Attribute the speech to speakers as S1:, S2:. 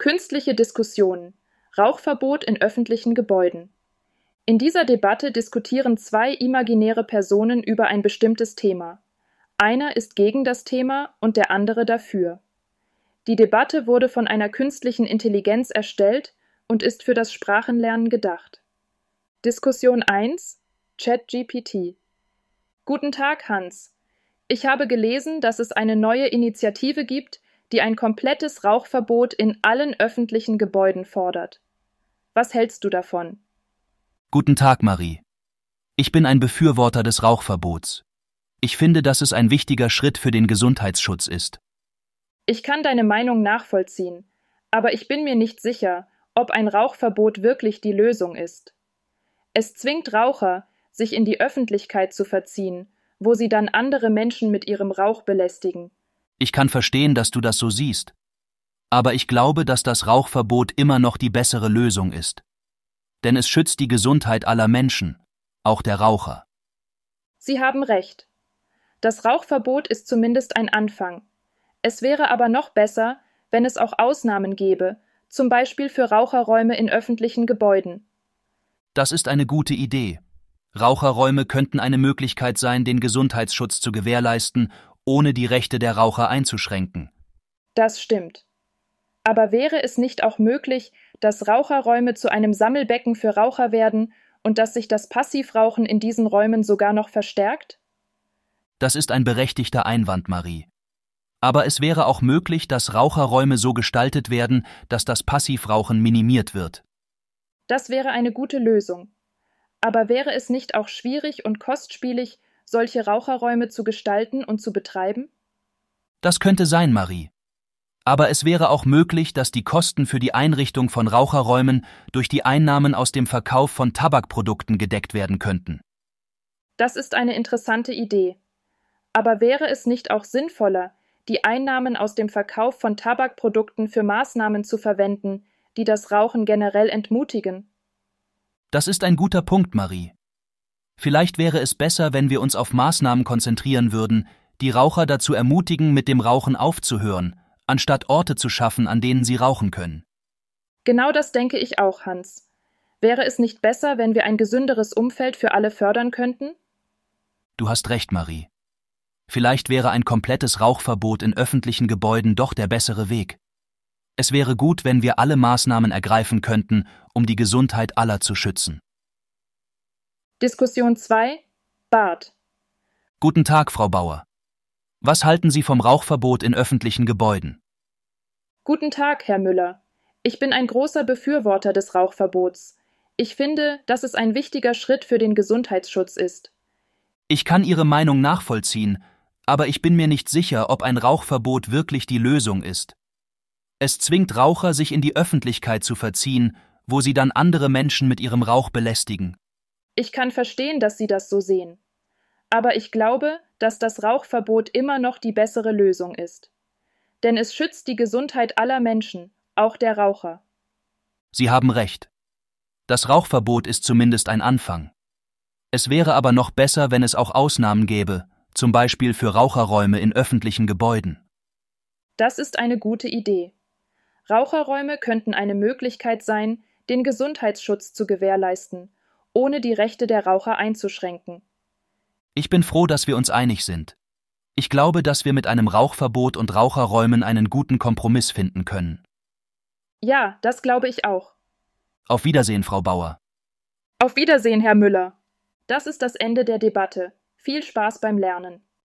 S1: Künstliche Diskussionen. Rauchverbot in öffentlichen Gebäuden. In dieser Debatte diskutieren zwei imaginäre Personen über ein bestimmtes Thema. Einer ist gegen das Thema und der andere dafür. Die Debatte wurde von einer künstlichen Intelligenz erstellt und ist für das Sprachenlernen gedacht. Diskussion 1 ChatGPT Guten Tag, Hans. Ich habe gelesen, dass es eine neue Initiative gibt, die ein komplettes Rauchverbot in allen öffentlichen Gebäuden fordert. Was hältst du davon?
S2: Guten Tag, Marie. Ich bin ein Befürworter des Rauchverbots. Ich finde, dass es ein wichtiger Schritt für den Gesundheitsschutz ist.
S1: Ich kann deine Meinung nachvollziehen, aber ich bin mir nicht sicher, ob ein Rauchverbot wirklich die Lösung ist. Es zwingt Raucher, sich in die Öffentlichkeit zu verziehen, wo sie dann andere Menschen mit ihrem Rauch belästigen.
S2: Ich kann verstehen, dass du das so siehst. Aber ich glaube, dass das Rauchverbot immer noch die bessere Lösung ist. Denn es schützt die Gesundheit aller Menschen, auch der Raucher.
S1: Sie haben recht. Das Rauchverbot ist zumindest ein Anfang. Es wäre aber noch besser, wenn es auch Ausnahmen gäbe, zum Beispiel für Raucherräume in öffentlichen Gebäuden.
S2: Das ist eine gute Idee. Raucherräume könnten eine Möglichkeit sein, den Gesundheitsschutz zu gewährleisten, ohne die Rechte der Raucher einzuschränken.
S1: Das stimmt. Aber wäre es nicht auch möglich, dass Raucherräume zu einem Sammelbecken für Raucher werden und dass sich das Passivrauchen in diesen Räumen sogar noch verstärkt?
S2: Das ist ein berechtigter Einwand, Marie. Aber es wäre auch möglich, dass Raucherräume so gestaltet werden, dass das Passivrauchen minimiert wird.
S1: Das wäre eine gute Lösung. Aber wäre es nicht auch schwierig und kostspielig, solche Raucherräume zu gestalten und zu betreiben?
S2: Das könnte sein, Marie. Aber es wäre auch möglich, dass die Kosten für die Einrichtung von Raucherräumen durch die Einnahmen aus dem Verkauf von Tabakprodukten gedeckt werden könnten.
S1: Das ist eine interessante Idee. Aber wäre es nicht auch sinnvoller, die Einnahmen aus dem Verkauf von Tabakprodukten für Maßnahmen zu verwenden, die das Rauchen generell entmutigen?
S2: Das ist ein guter Punkt, Marie. Vielleicht wäre es besser, wenn wir uns auf Maßnahmen konzentrieren würden, die Raucher dazu ermutigen, mit dem Rauchen aufzuhören, anstatt Orte zu schaffen, an denen sie rauchen können.
S1: Genau das denke ich auch, Hans. Wäre es nicht besser, wenn wir ein gesünderes Umfeld für alle fördern könnten?
S2: Du hast recht, Marie. Vielleicht wäre ein komplettes Rauchverbot in öffentlichen Gebäuden doch der bessere Weg. Es wäre gut, wenn wir alle Maßnahmen ergreifen könnten, um die Gesundheit aller zu schützen.
S1: Diskussion 2 Bart
S2: Guten Tag, Frau Bauer. Was halten Sie vom Rauchverbot in öffentlichen Gebäuden?
S1: Guten Tag, Herr Müller. Ich bin ein großer Befürworter des Rauchverbots. Ich finde, dass es ein wichtiger Schritt für den Gesundheitsschutz ist.
S2: Ich kann Ihre Meinung nachvollziehen, aber ich bin mir nicht sicher, ob ein Rauchverbot wirklich die Lösung ist. Es zwingt Raucher, sich in die Öffentlichkeit zu verziehen, wo sie dann andere Menschen mit ihrem Rauch belästigen.
S1: Ich kann verstehen, dass Sie das so sehen. Aber ich glaube, dass das Rauchverbot immer noch die bessere Lösung ist. Denn es schützt die Gesundheit aller Menschen, auch der Raucher.
S2: Sie haben recht. Das Rauchverbot ist zumindest ein Anfang. Es wäre aber noch besser, wenn es auch Ausnahmen gäbe, zum Beispiel für Raucherräume in öffentlichen Gebäuden.
S1: Das ist eine gute Idee. Raucherräume könnten eine Möglichkeit sein, den Gesundheitsschutz zu gewährleisten, ohne die Rechte der Raucher einzuschränken.
S2: Ich bin froh, dass wir uns einig sind. Ich glaube, dass wir mit einem Rauchverbot und Raucherräumen einen guten Kompromiss finden können.
S1: Ja, das glaube ich auch.
S2: Auf Wiedersehen, Frau Bauer.
S1: Auf Wiedersehen, Herr Müller. Das ist das Ende der Debatte. Viel Spaß beim Lernen.